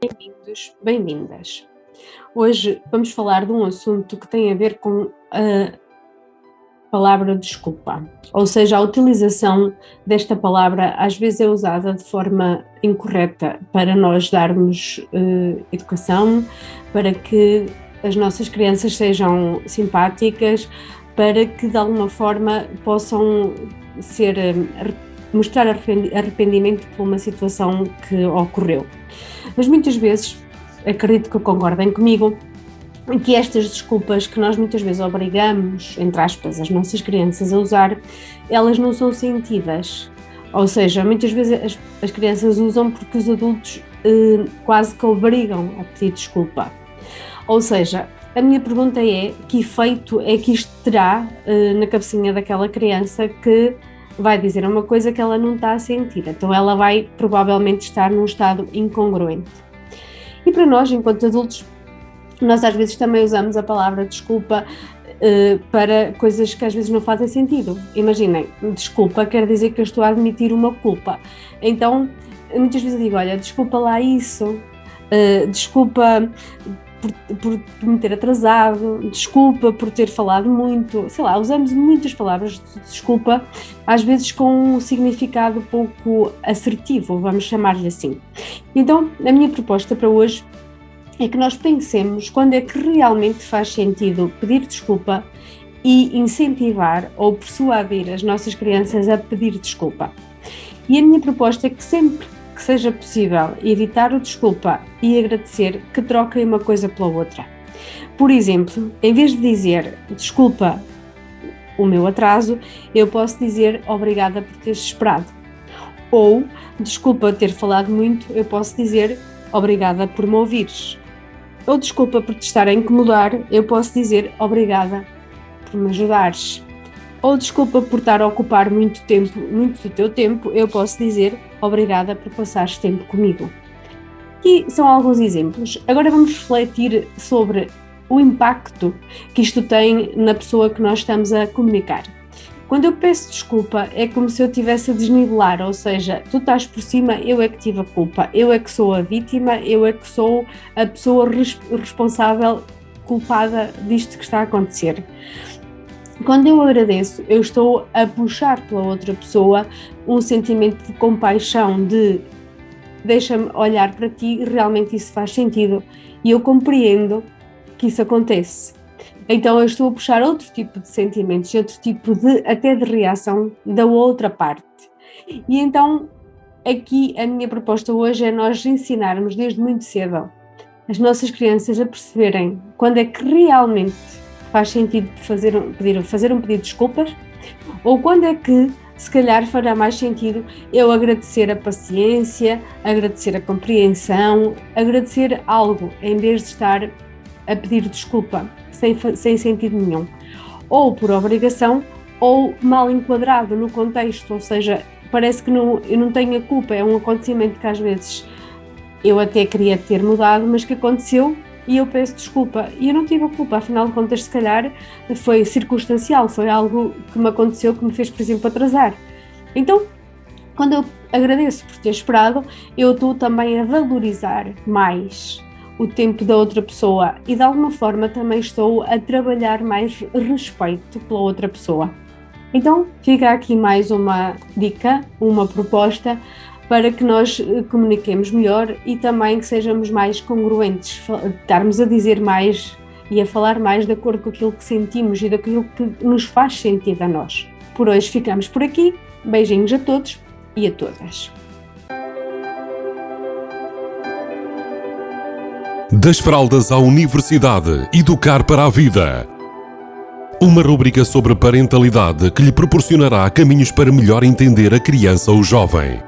Bem-vindos, bem-vindas. Hoje vamos falar de um assunto que tem a ver com a palavra desculpa, ou seja, a utilização desta palavra às vezes é usada de forma incorreta para nós darmos uh, educação, para que as nossas crianças sejam simpáticas, para que de alguma forma possam ser mostrar arrependimento por uma situação que ocorreu. Mas muitas vezes, acredito que concordem comigo, que estas desculpas que nós muitas vezes obrigamos, entre aspas, as nossas crianças a usar, elas não são sentidas. Ou seja, muitas vezes as, as crianças usam porque os adultos eh, quase que obrigam a pedir desculpa. Ou seja, a minha pergunta é: que efeito é que isto terá eh, na cabecinha daquela criança que vai dizer uma coisa que ela não está a sentir. Então ela vai provavelmente estar num estado incongruente. E para nós, enquanto adultos, nós às vezes também usamos a palavra desculpa uh, para coisas que às vezes não fazem sentido. Imaginem, desculpa quer dizer que eu estou a admitir uma culpa. Então, muitas vezes eu digo: olha, desculpa lá isso, uh, desculpa por, por, me ter atrasado, desculpa por ter falado muito, sei lá, usamos muitas palavras de desculpa, às vezes com um significado pouco assertivo, vamos chamar-lhe assim. Então, a minha proposta para hoje é que nós pensemos quando é que realmente faz sentido pedir desculpa e incentivar ou persuadir as nossas crianças a pedir desculpa. E a minha proposta é que sempre que seja possível evitar o desculpa e agradecer que troquem uma coisa pela outra. Por exemplo, em vez de dizer desculpa o meu atraso, eu posso dizer obrigada por teres esperado. Ou desculpa ter falado muito, eu posso dizer obrigada por me ouvires. Ou desculpa por te estar a incomodar, eu posso dizer obrigada por me ajudares ou desculpa por estar a ocupar muito tempo, muito do teu tempo, eu posso dizer obrigada por passares tempo comigo. E são alguns exemplos. Agora vamos refletir sobre o impacto que isto tem na pessoa que nós estamos a comunicar. Quando eu peço desculpa, é como se eu estivesse a desnivelar, ou seja, tu estás por cima, eu é que tive a culpa, eu é que sou a vítima, eu é que sou a pessoa responsável, culpada disto que está a acontecer. Quando eu agradeço, eu estou a puxar pela outra pessoa um sentimento de compaixão, de deixa-me olhar para ti e realmente isso faz sentido. E eu compreendo que isso acontece. Então eu estou a puxar outro tipo de sentimentos, outro tipo de até de reação da outra parte. E então aqui a minha proposta hoje é nós ensinarmos desde muito cedo as nossas crianças a perceberem quando é que realmente faz sentido fazer pedir, fazer um pedido de desculpas? Ou quando é que, se calhar, fará mais sentido eu agradecer a paciência, agradecer a compreensão, agradecer algo, em vez de estar a pedir desculpa, sem, sem sentido nenhum? Ou por obrigação, ou mal enquadrado no contexto, ou seja, parece que não, eu não tenho a culpa, é um acontecimento que às vezes eu até queria ter mudado, mas que aconteceu e eu peço desculpa. E eu não tive a culpa, afinal de contas, se calhar foi circunstancial, foi algo que me aconteceu que me fez, por exemplo, atrasar. Então, quando eu agradeço por ter esperado, eu estou também a valorizar mais o tempo da outra pessoa e de alguma forma também estou a trabalhar mais respeito pela outra pessoa. Então, fica aqui mais uma dica, uma proposta para que nós eh, comuniquemos melhor e também que sejamos mais congruentes, estarmos a dizer mais e a falar mais de acordo com aquilo que sentimos e daquilo que nos faz sentido a nós. Por hoje ficamos por aqui. Beijinhos a todos e a todas. Das fraldas à universidade, educar para a vida. Uma rúbrica sobre parentalidade que lhe proporcionará caminhos para melhor entender a criança ou jovem.